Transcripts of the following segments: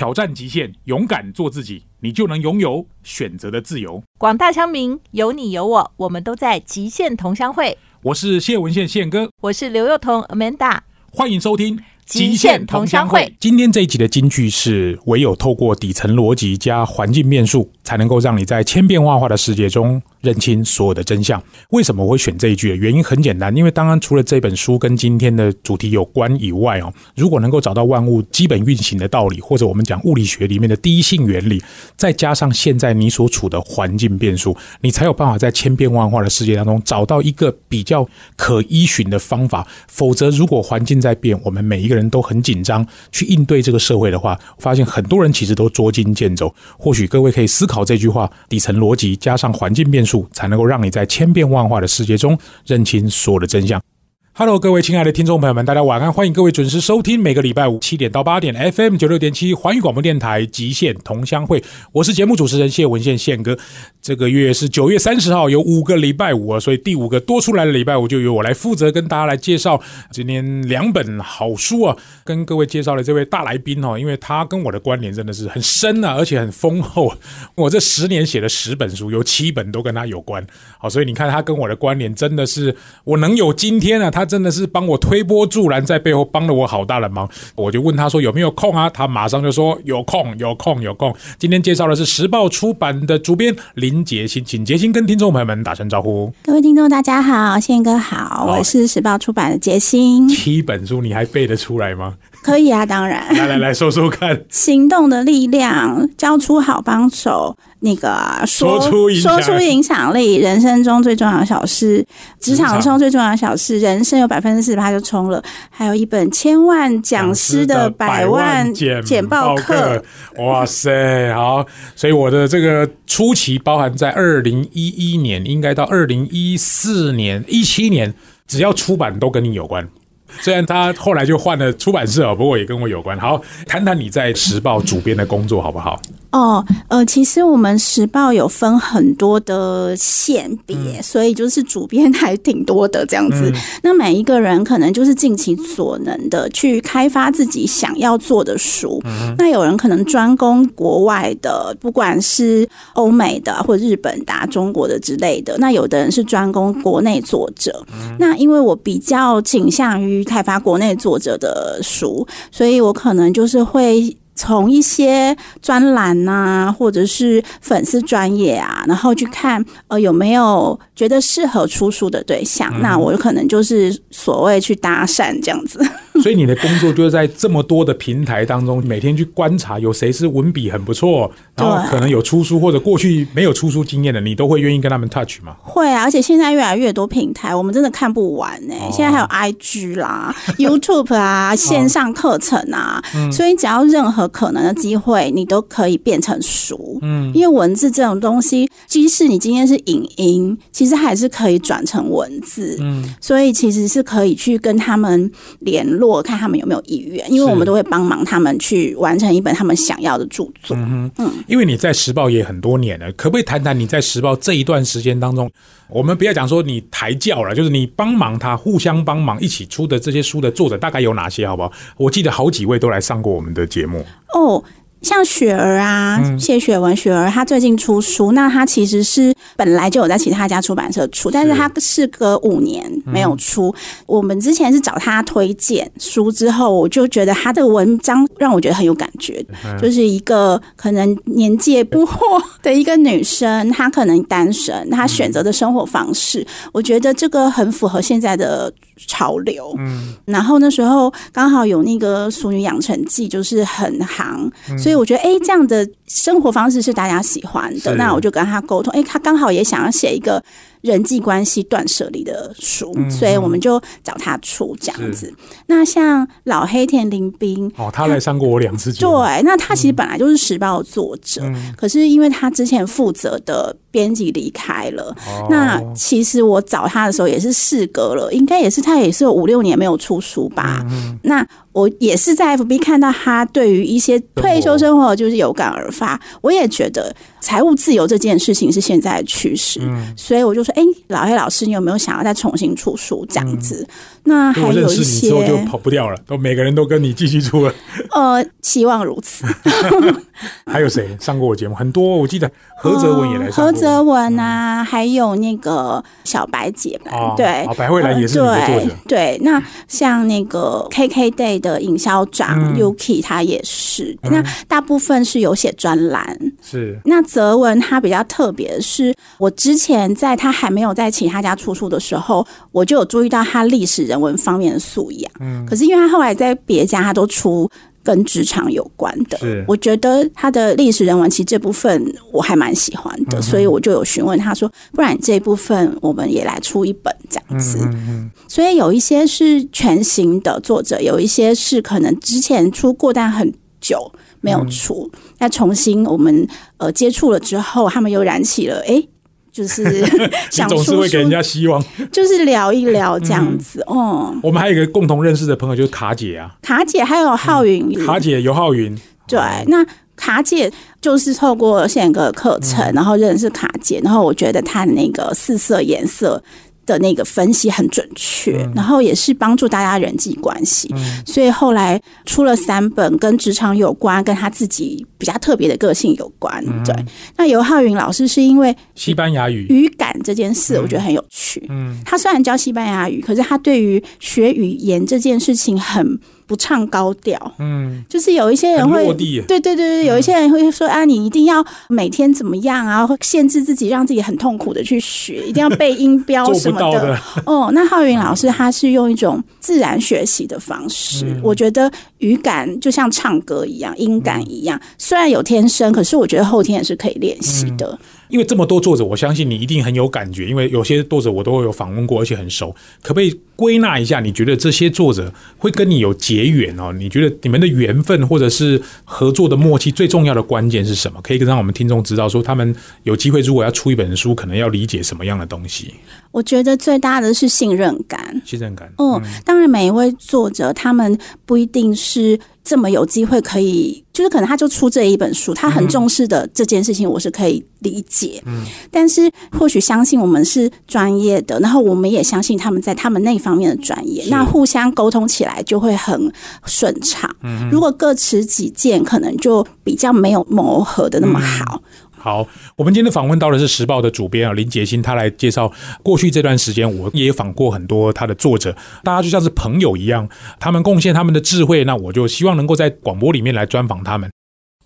挑战极限，勇敢做自己，你就能拥有选择的自由。广大乡民，有你有我，我们都在极限同乡会。我是谢文宪宪哥，我是刘幼彤 Amanda，欢迎收听。极限同乡会，今天这一集的金句是：唯有透过底层逻辑加环境变数，才能够让你在千变万化的世界中认清所有的真相。为什么我会选这一句？原因很简单，因为当然除了这本书跟今天的主题有关以外哦，如果能够找到万物基本运行的道理，或者我们讲物理学里面的第一性原理，再加上现在你所处的环境变数，你才有办法在千变万化的世界当中找到一个比较可依循的方法。否则，如果环境在变，我们每一个人。都很紧张去应对这个社会的话，发现很多人其实都捉襟见肘。或许各位可以思考这句话：底层逻辑加上环境变数，才能够让你在千变万化的世界中认清所有的真相。Hello，各位亲爱的听众朋友们，大家晚安！欢迎各位准时收听每个礼拜五七点到八点 FM 九六点七环宇广播电台极限同乡会，我是节目主持人谢文宪宪哥。这个月是九月三十号，有五个礼拜五啊，所以第五个多出来的礼拜五就由我来负责跟大家来介绍今天两本好书啊，跟各位介绍的这位大来宾哦，因为他跟我的关联真的是很深啊，而且很丰厚。我这十年写了十本书，有七本都跟他有关，好，所以你看他跟我的关联真的是我能有今天啊，他。真的是帮我推波助澜，在背后帮了我好大的忙。我就问他说有没有空啊？他马上就说有空，有空，有空。今天介绍的是时报出版的主编林杰新，请杰新跟听众朋友们打声招呼。各位听众，大家好，宪哥好，我是时报出版的杰新。七本书你还背得出来吗？可以啊，当然。来来来说说看。行动的力量，交出好帮手。那个说出说出影响力，人生中最重要的小事，职场中最重要的小事，人生有百分之四十八就冲了。还有一本千万讲师的百万简报课，哇塞，好！所以我的这个初期包含在二零一一年，应该到二零一四年、一七年，只要出版都跟你有关。虽然他后来就换了出版社，不过也跟我有关。好，谈谈你在时报主编的工作好不好？哦，呃，其实我们时报有分很多的线别，所以就是主编还挺多的这样子。那每一个人可能就是尽其所能的去开发自己想要做的书。那有人可能专攻国外的，不管是欧美的或日本的、中国的之类的。那有的人是专攻国内作者。那因为我比较倾向于开发国内作者的书，所以我可能就是会。从一些专栏呐，或者是粉丝专业啊，然后去看呃有没有觉得适合出书的对象，那我可能就是所谓去搭讪这样子。所以你的工作就是在这么多的平台当中，每天去观察有谁是文笔很不错，然后可能有出书或者过去没有出书经验的，你都会愿意跟他们 touch 吗？会啊，而且现在越来越多平台，我们真的看不完呢。现在还有 IG 啦、YouTube 啊、线上课程啊，所以只要任何可能的机会，你都可以变成熟。嗯，因为文字这种东西，即使你今天是影音，其实还是可以转成文字。嗯，所以其实是可以去跟他们联络。看他们有没有意愿，因为我们都会帮忙他们去完成一本他们想要的著作。嗯嗯，因为你在时报也很多年了，可不可以谈谈你在时报这一段时间当中，我们不要讲说你抬轿了，就是你帮忙他互相帮忙一起出的这些书的作者大概有哪些？好不好？我记得好几位都来上过我们的节目哦。像雪儿啊，谢雪文，雪儿她最近出书，那她其实是本来就有在其他家出版社出，但是她事隔五年没有出。我们之前是找她推荐书之后，我就觉得她的文章让我觉得很有感觉，就是一个可能年纪不惑的一个女生，她可能单身，她选择的生活方式，我觉得这个很符合现在的潮流。嗯，然后那时候刚好有那个《淑女养成记》，就是很行，所以。所以我觉得，哎，这样的生活方式是大家喜欢的。那我就跟他沟通，哎，他刚好也想要写一个。人际关系断舍离的书，所以我们就找他出这样子。那像老黑田林斌哦，他来上过我两次节目。对，那他其实本来就是时报作者，可是因为他之前负责的编辑离开了，那其实我找他的时候也是事隔了，应该也是他也是有五六年没有出书吧。那我也是在 FB 看到他对于一些退休生活就是有感而发，我也觉得。财务自由这件事情是现在的趋势，嗯所以我就说，哎、老黑老师，你有没有想要再重新出书这样子？那还有一些之后就跑不掉了，都每个人都跟你继续出了。呃，希望如此。还有谁上过我节目？很多，我记得何泽文也来上过。何泽文啊，还有那个小白姐吧，哦对哦，白慧兰也是你的作者对对，那像那个 KKday 的营销长、嗯 Yuki，他也是。那大部分是有写专栏。是那泽文他比较特别的是，我之前在他还没有在其他家出书的时候，我就有注意到他历史人文方面的素养。嗯，可是因为他后来在别家，他都出。跟职场有关的是，我觉得他的历史人文其实这部分我还蛮喜欢的，所以我就有询问他说，不然这一部分我们也来出一本这样子。所以有一些是全新的作者，有一些是可能之前出过但很久没有出，那、重新我们呃接触了之后，他们又燃起了哎。就是 你想总是会给人家希望。就是聊一聊这样子。哦、我们还有一个共同认识的朋友，就是卡姐啊，卡姐还有浩云，卡姐尤浩云。对，那卡姐就是透过宪哥课程，然后认识卡姐，然后我觉得她的那个四色颜色。的那个分析很准确，然后也是帮助大家人际关系，所以后来出了三本跟职场有关，跟他自己比较特别的个性有关。对，那尤浩云老师是因为西班牙语，语感这件事，我觉得很有趣。嗯，他虽然教西班牙语，可是他对于学语言这件事情很不唱高调。嗯，就是有一些人会对对对对，有一些人会说啊，你一定要每天怎么样啊，会限制自己，让自己很痛苦的去学，一定要背音标什么的。哦，那浩云老师他是用一种自然学习的方式，嗯我觉得语感就像唱歌一样，音感一样，虽然有天生，可是我觉得后天也是可以练习的。因为这么多作者，我相信你一定很有感觉，因为有些作者我都有访问过，而且很熟。可不可以归纳一下？你觉得这些作者会跟你有结缘哦？你觉得你们的缘分或者是合作的默契，最重要的关键是什么？可以让我们听众知道，说他们有机会如果要出一本书，可能要理解什么样的东西？我觉得最大的是信任感。信任感。嗯，当然，每一位作者他们不一定是这么有机会可以，就是可能他就出这一本书，他很重视的这件事情，我是可以理解。嗯，但是或许相信我们是专业的，然后我们也相信他们在他们那方面的专业，那互相沟通起来就会很顺畅。嗯，如果各持己见，可能就比较没有磨合的那么好。好，我们今天访问到的是时报的主编啊林杰新，他来介绍过去这段时间，我也访过很多他的作者，大家就像是朋友一样，他们贡献他们的智慧，那我就希望能够在广播里面来专访他们。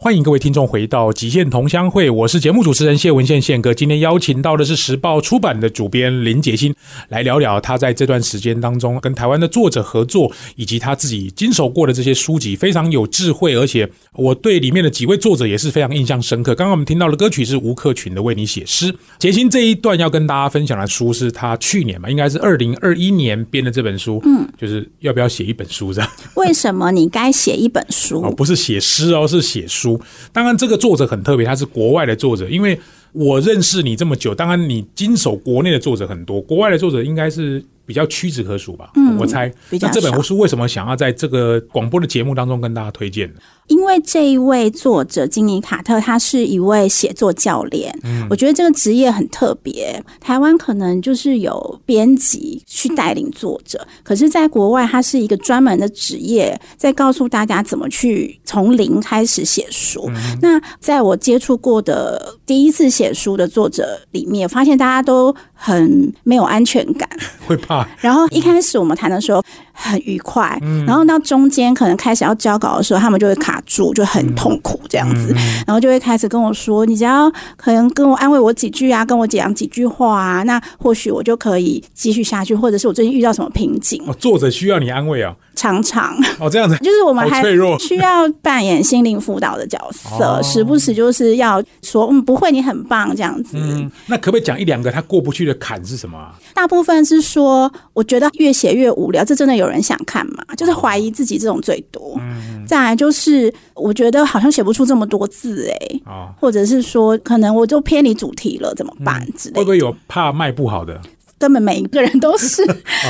欢迎各位听众回到《极限同乡会》，我是节目主持人谢文宪宪哥。今天邀请到的是时报出版的主编林杰新，来聊聊他在这段时间当中跟台湾的作者合作，以及他自己经手过的这些书籍，非常有智慧，而且我对里面的几位作者也是非常印象深刻。刚刚我们听到的歌曲是吴克群的《为你写诗》。杰新这一段要跟大家分享的书是他去年嘛，应该是二零二一年编的这本书，嗯，就是要不要写一本书这样。为什么你该写一本书？哦，不是写诗哦，是写书。当然，这个作者很特别，他是国外的作者。因为我认识你这么久，当然你经手国内的作者很多，国外的作者应该是比较屈指可数吧？嗯，我猜。那这本少书为什么想要在这个广播的节目当中跟大家推荐呢？因为这一位作者金尼卡特，他是一位写作教练。嗯，我觉得这个职业很特别。台湾可能就是有编辑去带领作者，可是在国外，他是一个专门的职业，在告诉大家怎么去从零开始写书。那在我接触过的第一次写书的作者里面，发现大家都很没有安全感。会怕然后一开始我们谈的时候很愉快，然后到中间可能开始要交稿的时候，他们就会卡住，就很痛苦这样子，然后就会开始跟我说：“你只要可能跟我安慰我几句啊，跟我讲几句话啊，那或许我就可以继续下去，或者是我最近遇到什么瓶颈，哦，作者需要你安慰啊！常常 哦，这样子就是我们还 需要扮演心灵辅导的角色，哦时不时就是要说嗯不会，你很棒这样子。嗯，那可不可以讲一两个他过不去的坎是什么啊？大部分是说，我觉得越写越无聊，这真的有人想看吗？就是怀疑自己这种最多。再来就是，我觉得好像写不出这么多字诶、哦，或者是说，可能我就偏离主题了，怎么办之类的。会不会有怕卖不好的根本每一个人都是，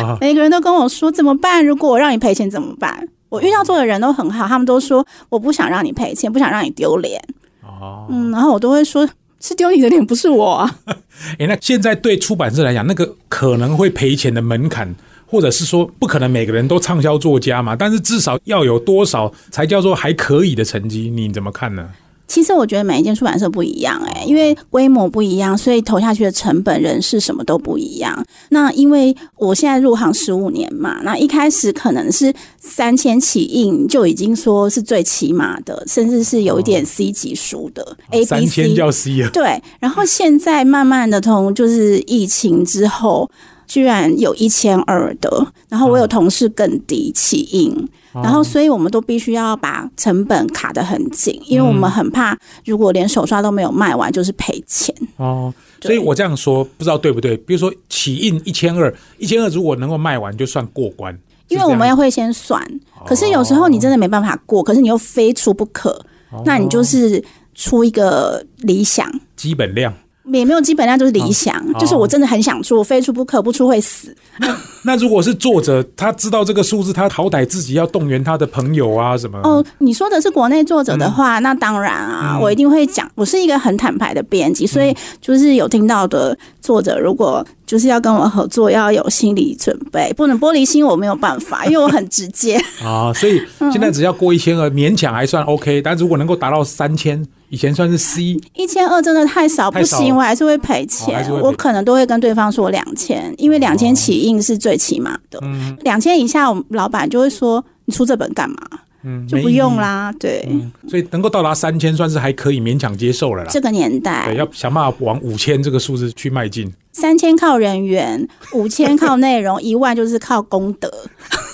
啊？每个人都跟我说怎么办？如果我让你赔钱怎么办？我遇到做的人都很好，他们都说我不想让你赔钱，不想让你丢脸。哦，嗯，然后我都会说。是丢你的脸，不是我啊。哎，那现在对出版社来讲，那个可能会赔钱的门槛，或者是说不可能每个人都畅销作家嘛？但是至少要有多少才叫做还可以的成绩？你怎么看呢？其实我觉得每一间出版社不一样，哎，因为规模不一样，所以投下去的成本、人事什么都不一样。那因为我现在入行十五年嘛，那一开始可能是三千起印就已经说是最起码的，甚至是有一点 C 级书的 A、B、C。三千叫 C 啊？对。然后现在慢慢的从就是疫情之后，居然有一千二的，然后我有同事更低起印。然后，所以我们都必须要把成本卡得很紧，因为我们很怕，如果连手刷都没有卖完，就是赔钱。哦，所以我这样说不知道对不对？比如说起印一千二，一千二如果能够卖完，就算过关。因为我们要会先算，可是有时候你真的没办法过，可是你又非出不可，那你就是出一个理想基本量。也没有基本量，就是理想，就是我真的很想出，非出不可，不出会死。那那如果是作者，他知道这个数字，他好歹自己要动员他的朋友啊什么。哦，你说的是国内作者的话，那当然啊，我一定会讲。我是一个很坦白的编辑，所以就是有听到的作者，如果就是要跟我合作，要有心理准备，不能玻璃心，我没有办法，因为我很直接啊。所以现在只要过一千二，勉强还算 OK，但如果能够达到三千。以前算是 C，一千二真的太少，不行，我还是会赔钱。我可能都会跟对方说两千，因为两千起印是最起码的。两千以下，我们老板就会说你出这本干嘛？嗯，就不用啦。对，所以能够到达三千，算是还可以勉强接受了啦。这个年代，对，要想办法往五千这个数字去迈进。三千靠人员，五千靠内容，一万就是靠功德。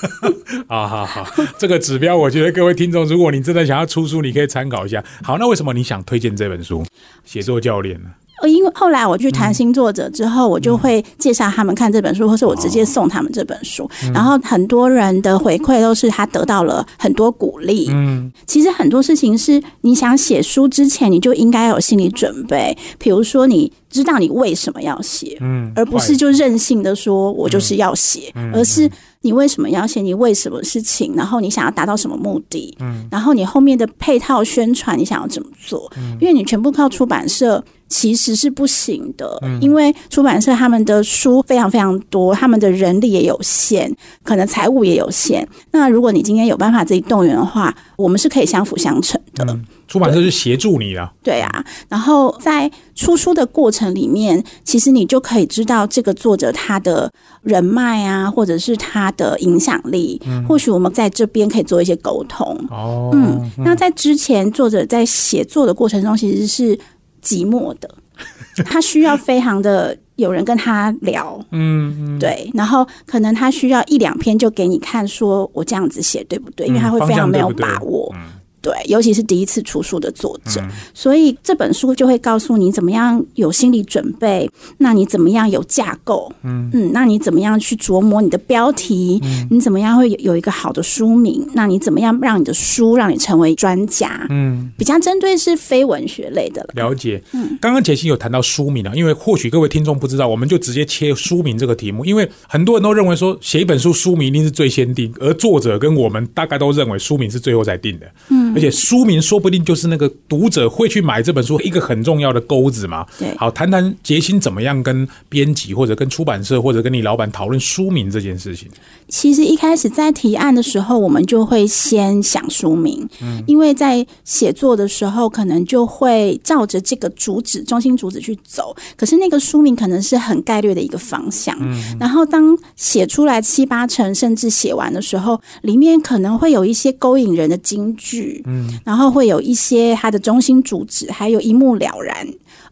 好好好，这个指标，我觉得各位听众，如果你真的想要出书，你可以参考一下。好，那为什么你想推荐这本书《写作教练》呢？呃，因为后来我去谈新作者之后，我就会介绍他们看这本书，或是我直接送他们这本书。然后很多人的回馈都是他得到了很多鼓励。嗯，其实很多事情是你想写书之前，你就应该有心理准备。比如说，你知道你为什么要写，嗯，而不是就任性的说我就是要写，而是。你为什么要写？你为什么事情？然后你想要达到什么目的？嗯，然后你后面的配套宣传你想要怎么做？嗯，因为你全部靠出版社其实是不行的，因为出版社他们的书非常非常多，他们的人力也有限，可能财务也有限。那如果你今天有办法自己动员的话，我们是可以相辅相成的。出版社是协助你啊，对啊。然后在出书的过程里面，其实你就可以知道这个作者他的人脉啊，或者是他的影响力。嗯，或许我们在这边可以做一些沟通。哦，嗯，那在之前作者在写作的过程中，其实是寂寞的，他需要非常的有人跟他聊。嗯嗯，对。然后可能他需要一两篇就给你看，说我这样子写对不对？因为他会非常没有把握。对，尤其是第一次出书的作者，所以这本书就会告诉你怎么样有心理准备，那你怎么样有架构，嗯。嗯，那你怎么样去琢磨你的标题，你怎么样会有有一个好的书名，那你怎么样让你的书让你成为专家，嗯，比较针对是非文学类的了解。嗯，刚刚杰西有谈到书名啊，因为或许各位听众不知道，我们就直接切书名这个题目，因为很多人都认为说写一本书书名一定是最先定，而作者跟我们大概都认为书名是最后才定的，嗯。而且书名说不定就是那个读者会去买这本书一个很重要的钩子嘛。对，好，谈谈杰心怎么样跟编辑或者跟出版社或者跟你老板讨论书名这件事情。其实一开始在提案的时候，我们就会先想书名，嗯，因为在写作的时候可能就会照着这个主旨、中心主旨去走，可是那个书名可能是很概略的一个方向。嗯，然后当写出来七八成，甚至写完的时候，里面可能会有一些勾引人的金句。嗯，然后会有一些它的中心主旨，还有一目了然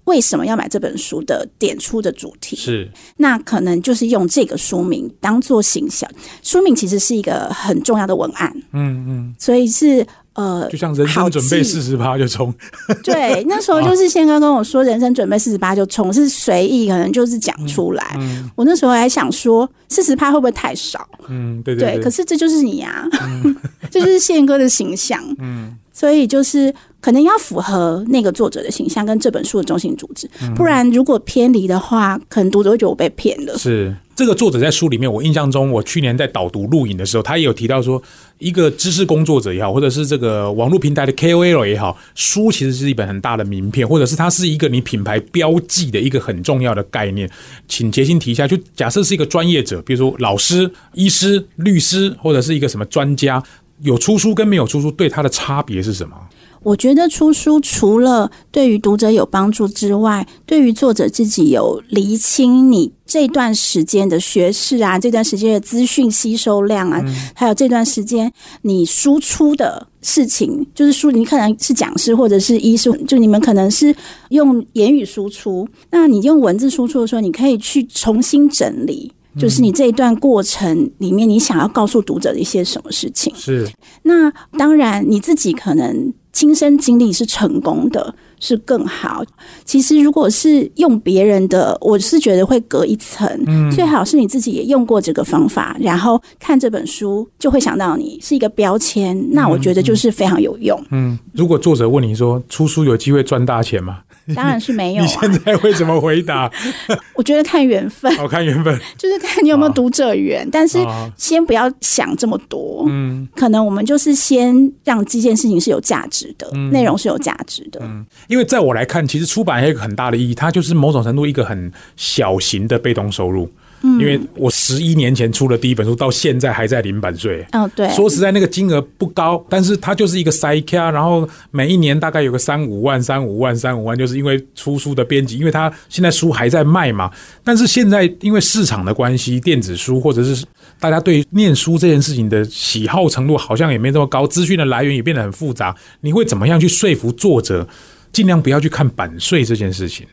为什么要买这本书的点出的主题是，那可能就是用这个书名当做形象。书名其实是一个很重要的文案，嗯嗯，所以是呃，就像人生准备四十趴就冲，对，那时候就是宪哥跟我说人生准备四十趴就冲是随意，可能就是讲出来。我那时候还想说四十趴会不会太少？嗯，对对，可是这就是你呀。这就是宪哥的形象，嗯，所以就是可能要符合那个作者的形象跟这本书的中心主旨，不然如果偏离的话，可能读者会觉得我被骗了。是，这个作者在书里面，我印象中，我去年在导读录影的时候，他也有提到说，一个知识工作者也好，或者是这个网络平台的 KOL 也好，书其实是一本很大的名片，或者是它是一个你品牌标记的一个很重要的概念。请杰心提一下，就假设是一个专业者，比如说老师、医师、律师，或者是一个什么专家，有出书跟没有出书，对他的差别是什么？我觉得出书除了对于读者有帮助之外，对于作者自己有厘清你这段时间的学识啊，这段时间的资讯吸收量啊，还有这段时间你输出的事情，就是书你可能是讲师或者是医师，就你们可能是用言语输出，那你用文字输出的时候，你可以去重新整理。就是你这一段过程里面，你想要告诉读者的一些什么事情？是。那当然，你自己可能亲身经历是成功的。是更好。其实，如果是用别人的，我是觉得会隔一层。嗯，最好是你自己也用过这个方法，然后看这本书就会想到你是一个标签。那我觉得就是非常有用。嗯，如果作者问你说出书有机会赚大钱吗？当然是没有。你现在会怎么回答？我觉得看缘分。好看缘分，就是看你有没有读者缘。但是先不要想这么多。嗯，可能我们就是先让这件事情是有价值的，内容是有价值的。嗯。因为在我来看，其实出版还有一个很大的意义，它就是某种程度一个很小型的被动收入。因为我十一年前出的第一本书，到现在还在零版税。哦，对。说实在，那个金额不高，但是它就是一个塞卡，然后每一年大概有个三五万、三五万、三五万，就是因为出书的编辑，因为他现在书还在卖嘛。但是现在因为市场的关系，电子书或者是大家对念书这件事情的喜好程度好像也没这么高，资讯的来源也变得很复杂。你会怎么样去说服作者？尽量不要去看版税这件事情。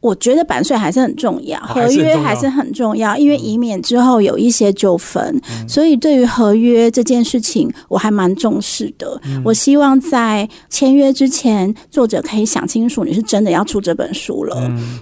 我觉得版税还是很重要，合约还是很重要，因为以免之后有一些纠纷。所以对于合约这件事情，我还蛮重视的。我希望在签约之前，作者可以想清楚你是真的要出这本书了，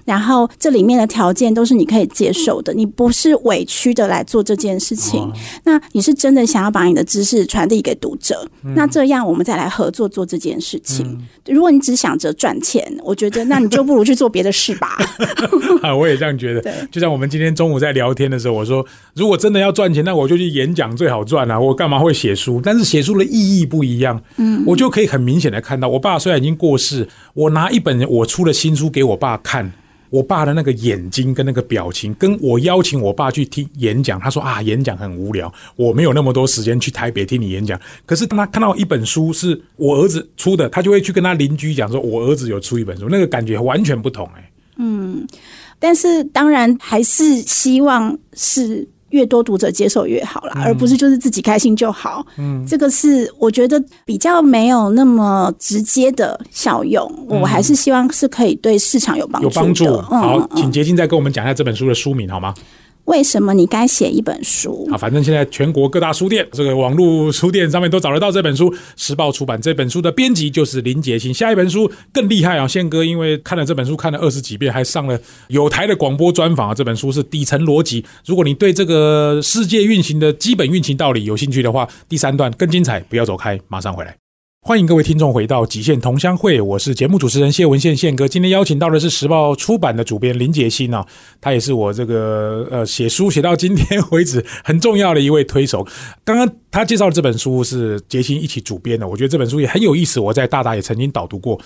然后这里面的条件都是你可以接受的，你不是委屈的来做这件事情。那你是真的想要把你的知识传递给读者，那这样我们再来合作做这件事情。如果你只想着赚钱，我觉得那你就不如去做别的事吧。啊，我也这样觉得。就像我们今天中午在聊天的时候，我说，如果真的要赚钱，那我就去演讲最好赚啊！我干嘛会写书？但是写书的意义不一样。嗯，我就可以很明显的看到，我爸虽然已经过世，我拿一本我出的新书给我爸看。我爸的那个眼睛跟那个表情，跟我邀请我爸去听演讲，他说啊，演讲很无聊，我没有那么多时间去台北听你演讲。可是当他看到一本书是我儿子出的，他就会去跟他邻居讲说，我儿子有出一本书，那个感觉完全不同哎。嗯，但是当然还是希望是。越多读者接受越好啦，而不是就是自己开心就好。嗯，这个是我觉得比较没有那么直接的效用。我还是希望是可以对市场有帮助。有帮助。好，请杰金再跟我们讲一下这本书的书名好吗？为什么你该写一本书啊？反正现在全国各大书店、这个网络书店上面都找得到这本书。时报出版这本书的编辑就是林杰清。下一本书更厉害啊！宪哥因为看了这本书看了二十几遍，还上了有台的广播专访啊。这本书是底层逻辑。如果你对这个世界运行的基本运行道理有兴趣的话，第三段更精彩，不要走开，马上回来。欢迎各位听众回到《极限同乡会》，我是节目主持人谢文宪宪哥。今天邀请到的是时报出版的主编林杰新啊，他也是我这个呃写书写到今天为止很重要的一位推手。刚刚他介绍的这本书是杰新一起主编的，我觉得这本书也很有意思，我在大大也曾经导读过。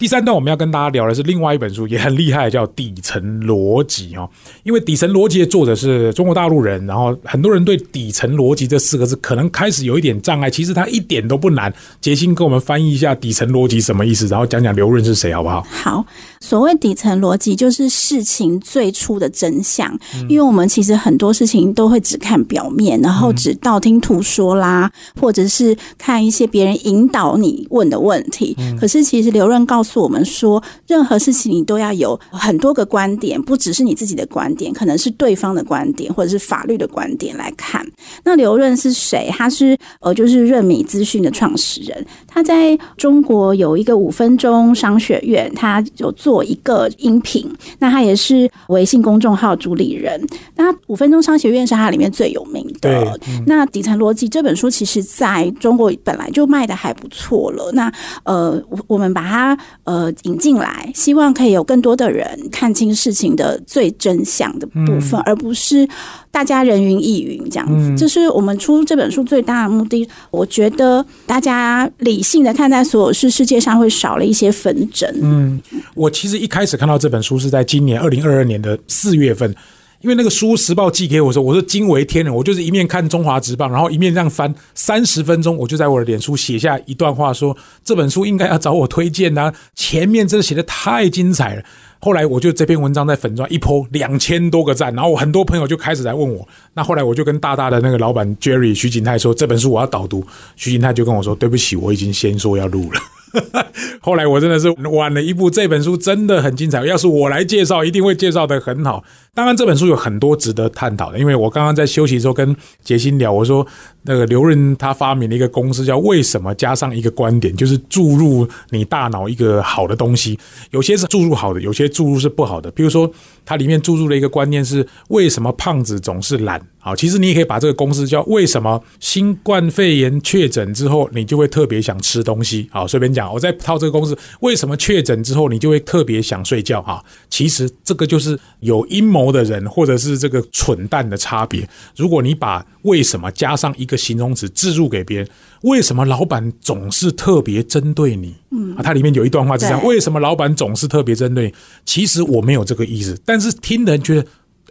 第三段我们要跟大家聊的是另外一本书，也很厉害，叫《底层逻辑》哦。因为《底层逻辑》的作者是中国大陆人，然后很多人对“底层逻辑”这四个字可能开始有一点障碍。其实它一点都不难。杰心跟我们翻译一下“底层逻辑”什么意思，然后讲讲刘润是谁，好不好？好，所谓底层逻辑就是事情最初的真相。因为我们其实很多事情都会只看表面，然后只道听途说啦，或者是看一些别人引导你问的问题。可是其实刘润告诉我们说，任何事情你都要有很多个观点，不只是你自己的观点，可能是对方的观点，或者是法律的观点来看。那刘润是谁？他是呃，就是润米资讯的创始人。他在中国有一个五分钟商学院，他有做一个音频。那他也是微信公众号主理人。那五分钟商学院是他里面最有名的。那底层逻辑这本书，其实在中国本来就卖的还不错了。那呃，我们把它。呃引进来，希望可以有更多的人看清事情的最真相的部分，而不是大家人云亦云这样子。这是我们出这本书最大的目的。我觉得大家理性的看待所有事，世界上会少了一些纷争。嗯，我其实一开始看到这本书是在今年二零二二年的四月份。因为那个书时报寄给我的时候，我说惊为天人，我就是一面看中华职棒，然后一面这样翻三十分钟，我就在我的脸书写下一段话，说这本书应该要找我推荐呐，前面真的写的太精彩了。后来我就这篇文章在粉砖一泼两千多个赞，然后我很多朋友就开始来问我。那后来我就跟大大的那个老板 Jerry 徐景泰说，这本书我要导读。徐景泰就跟我说，对不起，我已经先说要录了。后来我真的是晚了一步，这本书真的很精彩。要是我来介绍，一定会介绍的很好。当然，这本书有很多值得探讨的。因为我刚刚在休息的时候跟杰心聊，我说那个刘润他发明了一个公式，叫“为什么加上一个观点”，就是注入你大脑一个好的东西。有些是注入好的，有些注入是不好的。比如说，它里面注入了一个观念是：为什么胖子总是懒？好，其实你也可以把这个公式叫“为什么新冠肺炎确诊之后，你就会特别想吃东西？”好，随便讲，我再套这个公式：为什么确诊之后，你就会特别想睡觉？哈，其实这个就是有阴谋。的人，或者是这个蠢蛋的差别。如果你把为什么加上一个形容词置入给别人，为什么老板总是特别针对你？嗯，啊，它里面有一段话是这样：为什么老板总是特别针对？其实我没有这个意思，但是听的人觉得，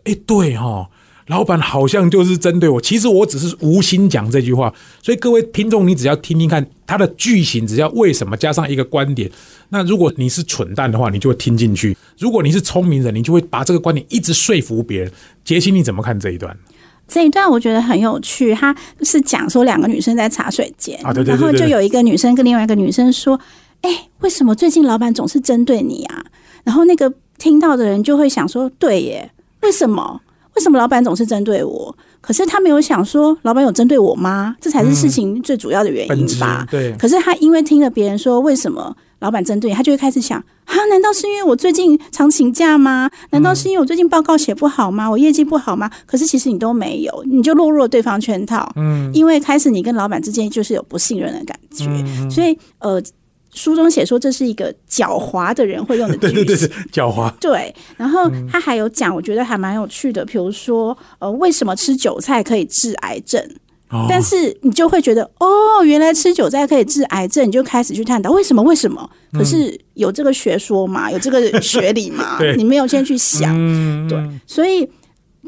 哎，对哈。老板好像就是针对我，其实我只是无心讲这句话，所以各位听众，你只要听听看他的句型，只要为什么加上一个观点，那如果你是蠢蛋的话，你就会听进去；如果你是聪明人，你就会把这个观点一直说服别人。杰西，你怎么看这一段？这一段我觉得很有趣，他是讲说两个女生在茶水间啊，对对对，然后就有一个女生跟另外一个女生说：“哎，为什么最近老板总是针对你啊？”然后那个听到的人就会想说：“对耶，为什么？”为什么老板总是针对我？可是他没有想说，老板有针对我吗？这才是事情最主要的原因吧。对。可是他因为听了别人说，为什么老板针对他，就会开始想：啊，难道是因为我最近常请假吗？难道是因为我最近报告写不好吗？我业绩不好吗？可是其实你都没有，你就落入了对方圈套。嗯。因为开始你跟老板之间就是有不信任的感觉，所以呃。书中写说这是一个狡猾的人会用的 句子，对对对，狡猾。对，然后他还有讲，我觉得还蛮有趣的，比如说，呃，为什么吃韭菜可以治癌症？但是你就会觉得，哦，原来吃韭菜可以治癌症，你就开始去探讨为什么？为什么？可是有这个学说嘛？有这个学理嘛？你没有先去想，对，所以。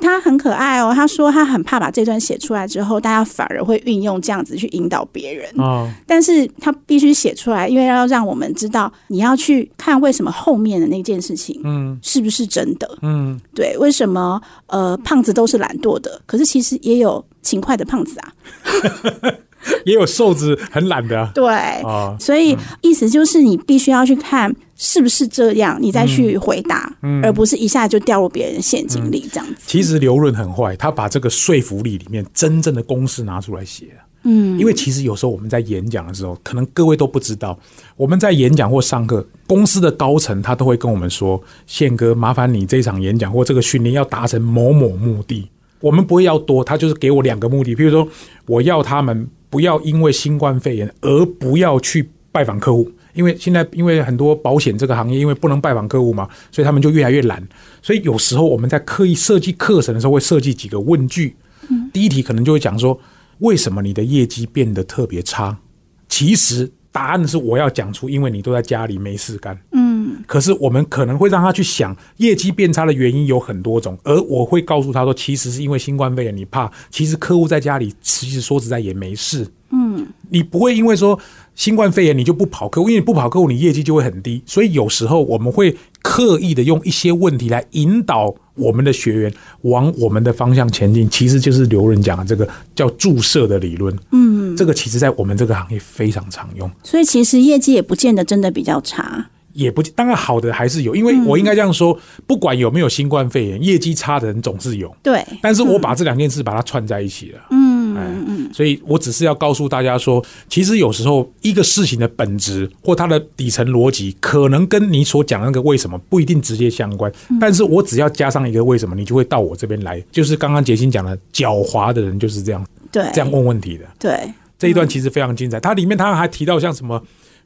他很可爱哦，他说他很怕把这段写出来之后，大家反而会运用这样子去引导别人。哦，但是他必须写出来，因为要让我们知道你要去看为什么后面的那件事情，嗯，是不是真的？嗯，对，为什么呃胖子都是懒惰的，可是其实也有勤快的胖子啊。也有瘦子很懒的，对，所以意思就是你必须要去看是不是这样，你再去回答，而不是一下就掉入别人陷阱里这样子。其实刘润很坏，他把这个说服力里面真正的公式拿出来写嗯，因为其实有时候我们在演讲的时候，可能各位都不知道，我们在演讲或上课，公司的高层他都会跟我们说：“宪哥，麻烦你这场演讲或这个训练要达成某某目的，我们不会要多，他就是给我两个目的，比如说我要他们。”不要因为新冠肺炎而不要去拜访客户，因为现在因为很多保险这个行业因为不能拜访客户嘛，所以他们就越来越懒。所以有时候我们在刻意设计课程的时候，会设计几个问句。第一题可能就会讲说，为什么你的业绩变得特别差？其实答案是我要讲出，因为你都在家里没事干。嗯，可是我们可能会让他去想，业绩变差的原因有很多种，而我会告诉他说，其实是因为新冠肺炎，你怕。其实客户在家里，其实说实在也没事。嗯，你不会因为说新冠肺炎你就不跑客户，因为你不跑客户，你业绩就会很低。所以有时候我们会刻意的用一些问题来引导我们的学员往我们的方向前进，其实就是刘润讲的这个叫注射的理论。嗯，这个其实在我们这个行业非常常用。所以其实业绩也不见得真的比较差，也不当然好的还是有，因为我应该这样说，不管有没有新冠肺炎，业绩差的人总是有。对，但是我把这两件事把它串在一起了。嗯。嗯嗯，所以我只是要告诉大家说，其实有时候一个事情的本质或它的底层逻辑，可能跟你所讲那个为什么不一定直接相关。但是我只要加上一个为什么，你就会到我这边来。就是刚刚杰心讲的，狡猾的人就是这样，对，这样问问题的。对，这一段其实非常精彩。它里面他还提到像什么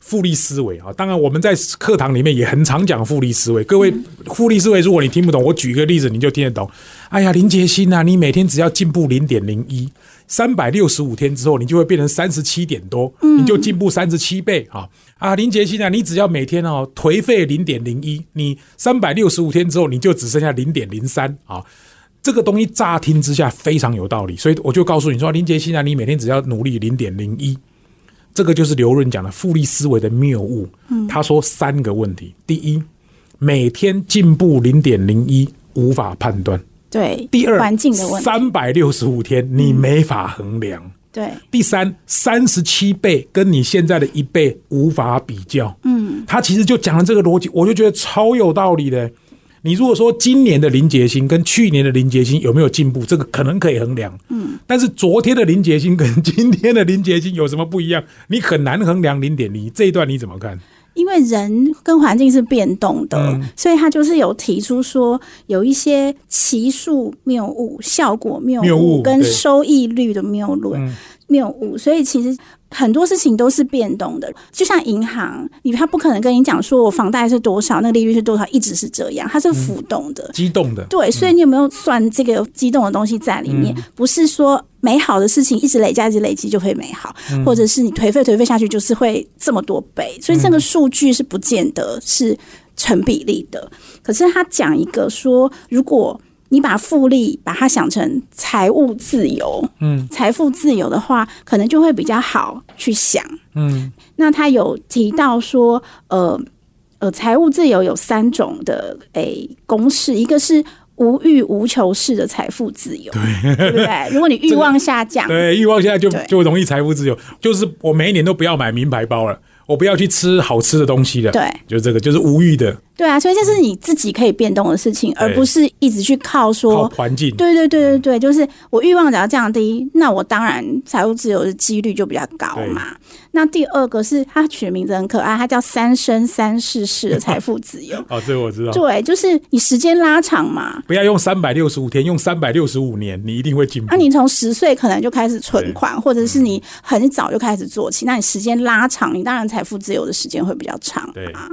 复利思维啊。当然，我们在课堂里面也很常讲复利思维。各位，复利思维，如果你听不懂，我举一个例子，你就听得懂。哎呀，林杰鑫啊，你每天只要进步零点零一，三百六十五天之后，你就会变成三十七点多，你就进步三十七倍啊！啊，林杰鑫啊，你只要每天哦颓废零点零一，你三百六十五天之后，你就只剩下零点零三啊！这个东西乍听之下非常有道理，所以我就告诉你说，林杰鑫啊，你每天只要努力零点零一，这个就是刘润讲的复利思维的谬误。他说三个问题：第一，每天进步零点零一无法判断。对，第二，环境的问题，三百六十五天你没法衡量。对，第三，三十七倍跟你现在的一倍无法比较。嗯，他其实就讲了这个逻辑，我就觉得超有道理的。你如果说今年的林杰星跟去年的林杰星有没有进步，这个可能可以衡量。嗯，但是昨天的林杰星跟今天的林杰星有什么不一样？你很难衡量零点零这一段，你怎么看？因为人跟环境是变动的，所以他就是有提出说有一些奇数谬误、效果谬误跟收益率的谬论谬误，所以其实。很多事情都是变动的，就像银行，你他不可能跟你讲说我房贷是多少，那个利率是多少，一直是这样，它是浮动的、机动的。对，所以你有没有算这个机动的东西在里面？不是说美好的事情一直累加、一直累积就会美好，或者是你颓废、颓废下去就是会这么多倍，所以这个数据是不见得是成比例的。可是他讲一个说，如果你把复利把它想成财务自由，嗯，财富自由的话，可能就会比较好去想，嗯。那他有提到说，呃呃，财务自由有三种的诶公式，一个是无欲无求式的财富自由，对对不对？如果你欲望下降，对欲望下降就就容易财富自由，就是我每一年都不要买名牌包了。我不要去吃好吃的东西了，对，就这个，就是无欲的。对啊，所以这是你自己可以变动的事情，而不是一直去靠说环境。对对对对对，就是我欲望只要降低，那我当然财务自由的几率就比较高嘛。那第二个是他取的名字很可爱，他叫三生三世式的财富自由。哦，这个我知道。对，就是你时间拉长嘛，不要用三百六十五天，用三百六十五年，你一定会进步。那你从十岁可能就开始存款，或者是你很早就开始做起，那你时间拉长，你当然财富自由的时间会比较长啊。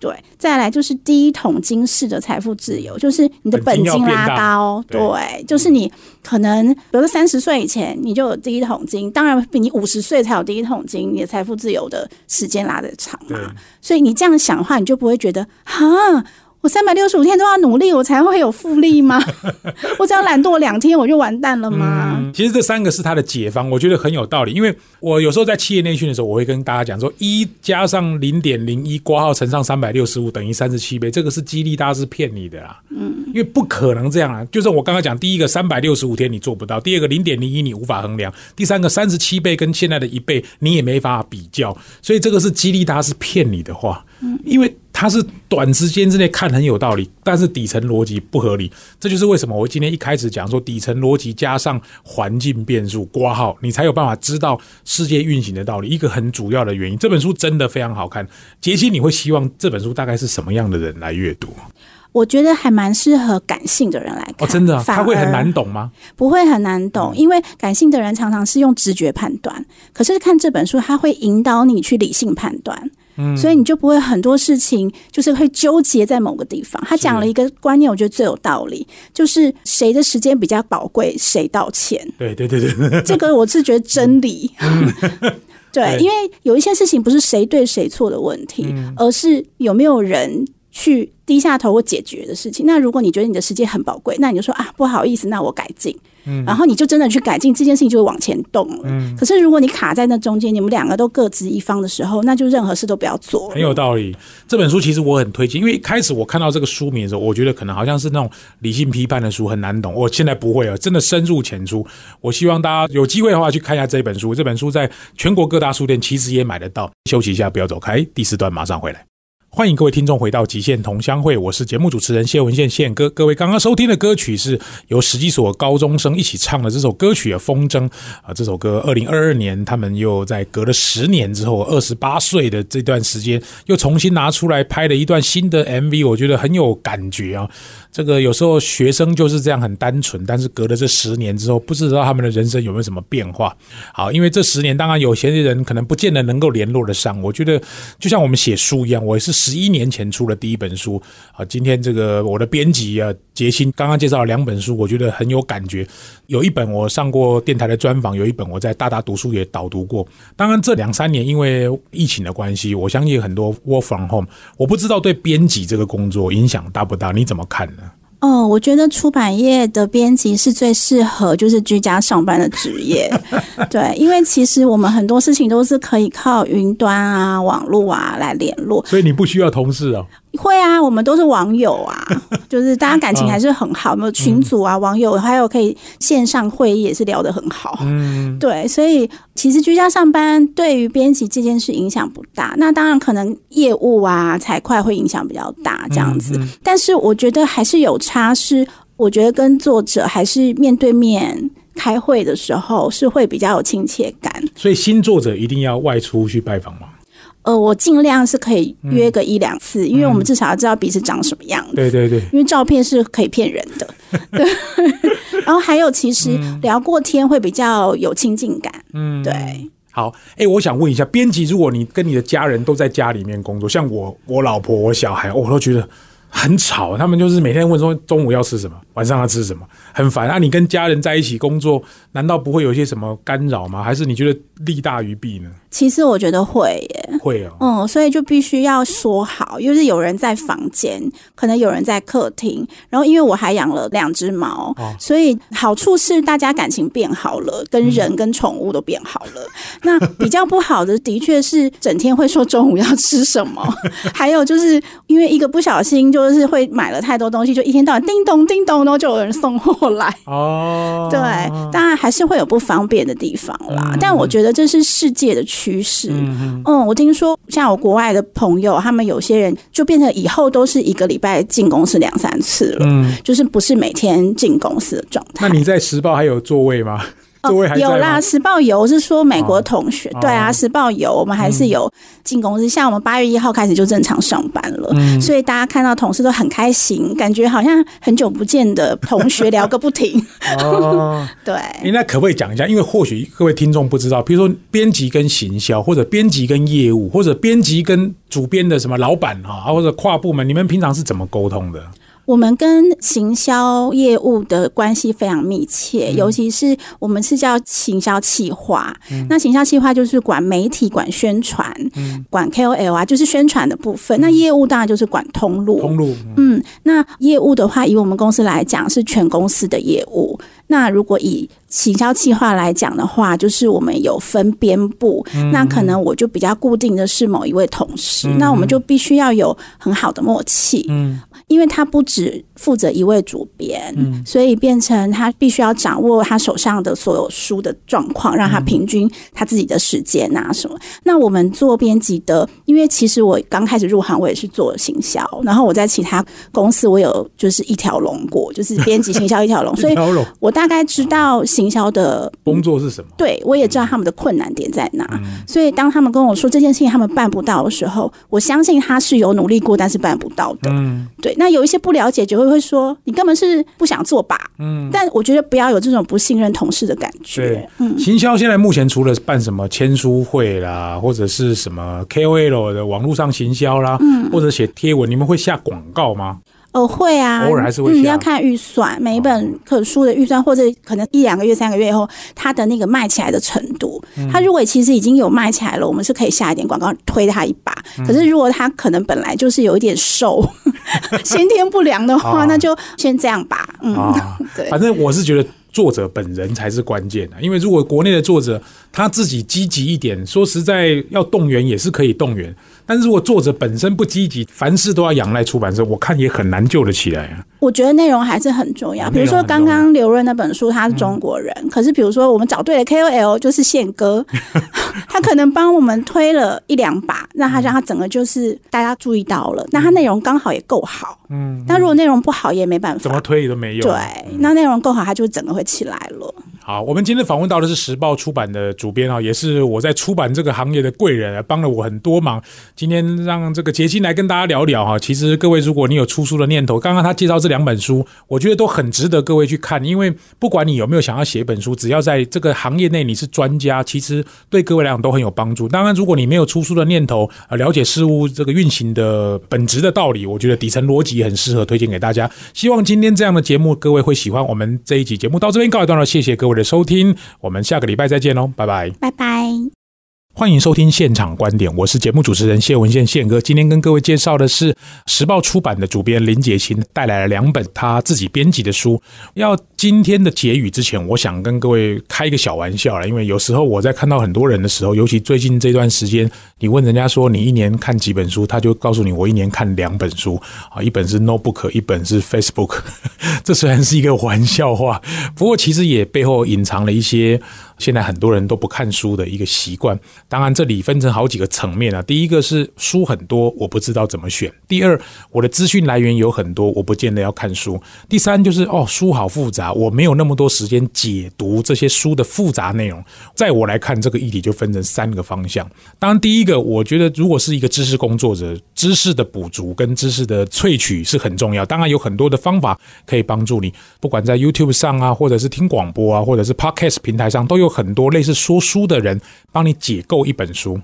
对，再来就是第一桶金式的财富自由，就是你的本金拉高。对，就是你可能，比如说三十岁以前你就有第一桶金，当然比你五十岁才有第一桶金，你的财富自由的时间拉得长嘛。所以你这样想的话，你就不会觉得哈。我三百六十五天都要努力，我才会有复利吗？我只要懒惰两天，我就完蛋了吗？其实这三个是他的解方，我觉得很有道理。因为我有时候在企业内训的时候，我会跟大家讲说，一加上零点零一挂号乘上三百六十五等于三十七倍，这个是激励大家是骗你的啦。嗯，因为不可能这样啊。就是我刚刚讲，第一个三百六十五天你做不到，第二个零点零一你无法衡量，第三个三十七倍跟现在的一倍你也没法比较，所以这个是激励大家是骗你的话。嗯，因为。它是短时间之内看很有道理，但是底层逻辑不合理。这就是为什么我今天一开始讲说底层逻辑加上环境变数挂号，你才有办法知道世界运行的道理。一个很主要的原因，这本书真的非常好看。杰西，你会希望这本书大概是什么样的人来阅读？我觉得还蛮适合感性的人来看。哦，真的，他会很难懂吗？不会很难懂，因为感性的人常常是用直觉判断，可是看这本书，他会引导你去理性判断。所以你就不会很多事情就是会纠结在某个地方。他讲了一个观念，我觉得最有道理，就是谁的时间比较宝贵，谁道歉。对对对对，这个我是觉得真理。对，因为有一些事情不是谁对谁错的问题，而是有没有人去低下头或解决的事情。那如果你觉得你的时间很宝贵，那你就说啊，不好意思，那我改进。嗯然后你就真的去改进这件事情，就会往前动了。嗯，可是如果你卡在那中间，你们两个都各执一方的时候，那就任何事都不要做。很有道理。这本书其实我很推荐，因为一开始我看到这个书名的时候，我觉得可能好像是那种理性批判的书，很难懂。我现在不会了，真的深入浅出。我希望大家有机会的话去看一下这本书。这本书在全国各大书店其实也买得到。休息一下，不要走开，第四段马上回来。欢迎各位听众回到《极限同乡会》，我是节目主持人谢文宪宪哥。各位刚刚收听的歌曲是由十几所高中生一起唱的这首歌曲《风筝》啊，这首歌二零二二年他们又在隔了十年之后，二十八岁的这段时间又重新拿出来拍了一段新的 MV，我觉得很有感觉啊。这个有时候学生就是这样很单纯，但是隔了这十年之后，不知道他们的人生有没有什么变化。好，因为这十年，当然有些人可能不见得能够联络得上。我觉得就像我们写书一样，我是十一年前出了第一本书啊。今天这个我的编辑啊，杰心刚刚介绍了两本书，我觉得很有感觉。有一本我上过电台的专访，有一本我在大大读书也导读过。当然这两三年因为疫情的关系，我相信很多 work from home，我不知道对编辑这个工作影响大不大？你怎么看呢？哦，我觉得出版业的编辑是最适合就是居家上班的职业，对，因为其实我们很多事情都是可以靠云端啊、网络啊来联络，所以你不需要同事啊。会啊，我们都是网友啊，就是大家感情还是很好，有群组啊，网友还有可以线上会议也是聊得很好。嗯，对，所以其实居家上班对于编辑这件事影响不大。那当然可能业务啊、财会会影响比较大这样子，但是我觉得还是有差。是我觉得跟作者还是面对面开会的时候是会比较有亲切感。所以新作者一定要外出去拜访吗？呃，我尽量是可以约个一两次，因为我们至少要知道彼此长什么样子。对对对，因为照片是可以骗人的。对，然后还有，其实聊过天会比较有亲近感。嗯，对。好，哎，我想问一下，编辑，如果你跟你的家人都在家里面工作，像我、我老婆、我小孩，我都觉得很吵。他们就是每天问说中午要吃什么，晚上要吃什么，很烦。那你跟家人在一起工作，难道不会有一些什么干扰吗？还是你觉得利大于弊呢？其实我觉得会耶，会哦，嗯，所以就必须要说好，就是有人在房间，可能有人在客厅，然后因为我还养了两只猫，所以好处是大家感情变好了，跟人跟宠物都变好了。那比较不好的，的确是整天会说中午要吃什么，还有就是因为一个不小心，就是会买了太多东西，就一天到晚叮咚叮咚，然后就有人送货来。哦，对，当然还是会有不方便的地方啦，但我觉得这是世界的。趋势，嗯，我听说像我国外的朋友，他们有些人就变成以后都是一个礼拜进公司两三次了，嗯，就是不是每天进公司的状态。那你在时报还有座位吗？有啦，时报有是说美国同学，对啊，时报有，我们还是有进公司。像我们八月一号开始就正常上班了，所以大家看到同事都很开心，感觉好像很久不见的同学聊个不停。哦，对。那可不可以讲一下？因为或许各位听众不知道，比如说编辑跟行销，或者编辑跟业务，或者编辑跟主编的什么老板啊，或者跨部门，你们平常是怎么沟通的？我们跟行销业务的关系非常密切，尤其是我们是叫行销企划。那行销企划就是管媒体、管宣传、管 KOL 啊，就是宣传的部分。那业务当然就是管通路。通路，嗯，那业务的话，以我们公司来讲，是全公司的业务。那如果以行销企划来讲的话，就是我们有分编部，那可能我就比较固定的是某一位同事，那我们就必须要有很好的默契。嗯。因为他不只负责一位主编，所以变成他必须要掌握他手上的所有书的状况，让他平均他自己的时间啊什么。那我们做编辑的，因为其实我刚开始入行，我也是做行销，然后我在其他公司我有就是一条龙过，就是编辑行销一条龙，所以我大概知道行销的工作是什么。对，我也知道他们的困难点在哪。所以当他们跟我说这件事情他们办不到的时候，我相信他是有努力过，但是办不到的。嗯，对。那有一些不了解，就会会说你根本是不想做吧？嗯，但我觉得不要有这种不信任同事的感觉。嗯，行销现在目前除了办什么签书会啦，或者是什么 KOL 的网络上行销啦，嗯，或者写贴文，你们会下广告吗？哦，会啊，偶尔还是会。嗯，要看预算，每一本可书的预算，或者可能一两个月、三个月以后，它的那个卖起来的程度。它如果其实已经有卖起来了，我们是可以下一点广告推它一把。可是如果它可能本来就是有一点瘦、先天不良的话，那就先这样吧。嗯，对。反正我是觉得作者本人才是关键的，因为如果国内的作者他自己积极一点，说实在要动员也是可以动员。但是如果作者本身不积极，凡事都要仰赖出版社，我看也很难救得起来啊。我觉得内容还是很重要。比如说刚刚刘润那本书，他是中国人，可是比如说我们找对了 KOL，就是宪哥，他可能帮我们推了一两把，让他让他整个就是大家注意到了，那他内容刚好也够好。嗯，但如果内容不好也没办法，怎么推都没用。对，那内容够好，他就整个会起来了。好，我们今天访问到的是时报出版的主编啊，也是我在出版这个行业的贵人，帮了我很多忙。今天让这个杰金来跟大家聊聊哈。其实各位，如果你有出书的念头，刚刚他介绍这两本书，我觉得都很值得各位去看。因为不管你有没有想要写一本书，只要在这个行业内你是专家，其实对各位来讲都很有帮助。当然，如果你没有出书的念头，呃，了解事物这个运行的本质的道理，我觉得底层逻辑很适合推荐给大家。希望今天这样的节目各位会喜欢。我们这一集节目到这边告一段落，谢谢各位的收听，我们下个礼拜再见喽，拜拜，拜拜。欢迎收听现场观点，我是节目主持人谢文宪宪哥。今天跟各位介绍的是时报出版的主编林杰琴带来了两本他自己编辑的书。要今天的结语之前，我想跟各位开一个小玩笑了，因为有时候我在看到很多人的时候，尤其最近这段时间，你问人家说你一年看几本书，他就告诉你我一年看两本书啊，一本是 Notebook，一本是 Facebook。这虽然是一个玩笑话，不过其实也背后隐藏了一些。现在很多人都不看书的一个习惯，当然这里分成好几个层面啊。第一个是书很多，我不知道怎么选；第二，我的资讯来源有很多，我不见得要看书；第三，就是哦，书好复杂，我没有那么多时间解读这些书的复杂内容。在我来看，这个议题就分成三个方向。当然，第一个，我觉得如果是一个知识工作者，知识的补足跟知识的萃取是很重要。当然，有很多的方法可以帮助你，不管在 YouTube 上啊，或者是听广播啊，或者是 Podcast 平台上都有。很多类似说书的人帮你解构一本书。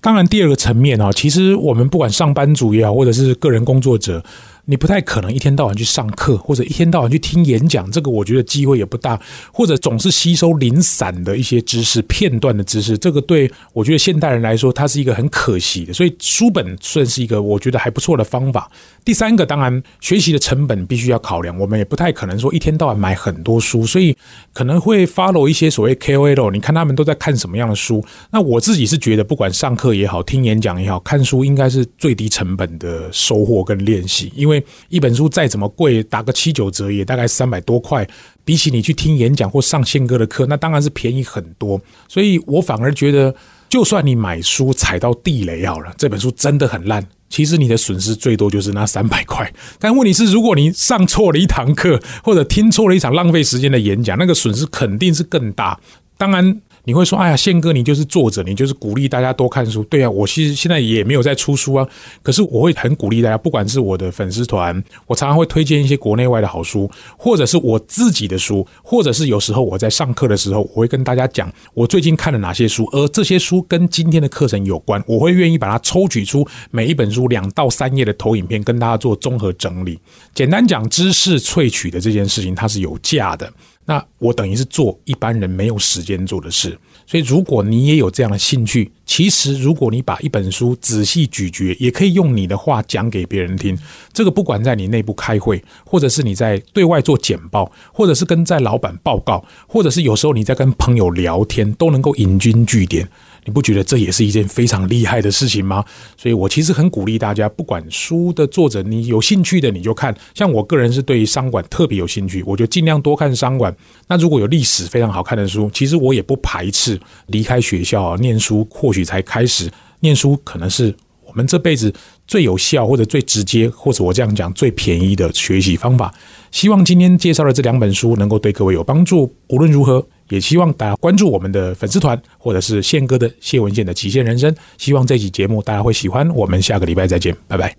当然，第二个层面啊，其实我们不管上班族也好，或者是个人工作者。你不太可能一天到晚去上课，或者一天到晚去听演讲，这个我觉得机会也不大。或者总是吸收零散的一些知识、片段的知识，这个对我觉得现代人来说，它是一个很可惜的。所以书本算是一个我觉得还不错的方法。第三个，当然学习的成本必须要考量，我们也不太可能说一天到晚买很多书，所以可能会 follow 一些所谓 KOL，你看他们都在看什么样的书。那我自己是觉得，不管上课也好，听演讲也好，看书应该是最低成本的收获跟练习，因为一本书再怎么贵，打个七九折也大概三百多块，比起你去听演讲或上宪哥的课，那当然是便宜很多。所以我反而觉得，就算你买书踩到地雷好了，这本书真的很烂，其实你的损失最多就是那三百 块。但问题是，如果你上错了一堂课，或者听错了一场浪费时间的演讲，那个损失肯定是更大。当然。你会说：“哎呀，宪哥，你就是作者，你就是鼓励大家多看书。”对啊，我其实现在也没有在出书啊，可是我会很鼓励大家，不管是我的粉丝团，我常常会推荐一些国内外的好书，或者是我自己的书，或者是有时候我在上课的时候，我会跟大家讲我最近看了哪些书，而这些书跟今天的课程有关，我会愿意把它抽取出每一本书两到三页的投影片，跟大家做综合整理。简单讲，知识萃取的这件事情，它是有价的。那我等于是做一般人没有时间做的事，所以如果你也有这样的兴趣，其实如果你把一本书仔细咀嚼，也可以用你的话讲给别人听。这个不管在你内部开会，或者是你在对外做简报，或者是跟在老板报告，或者是有时候你在跟朋友聊天，都能够引经据典。你不觉得这也是一件非常厉害的事情吗？所以我其实很鼓励大家，不管书的作者，你有兴趣的你就看。像我个人是对于商管特别有兴趣，我就尽量多看商管。那如果有历史非常好看的书，其实我也不排斥离开学校念书，或许才开始念书，可能是我们这辈子最有效或者最直接，或者我这样讲最便宜的学习方法。希望今天介绍的这两本书能够对各位有帮助。无论如何。也希望大家关注我们的粉丝团，或者是宪哥的谢文健的极限人生。希望这期节目大家会喜欢。我们下个礼拜再见，拜拜。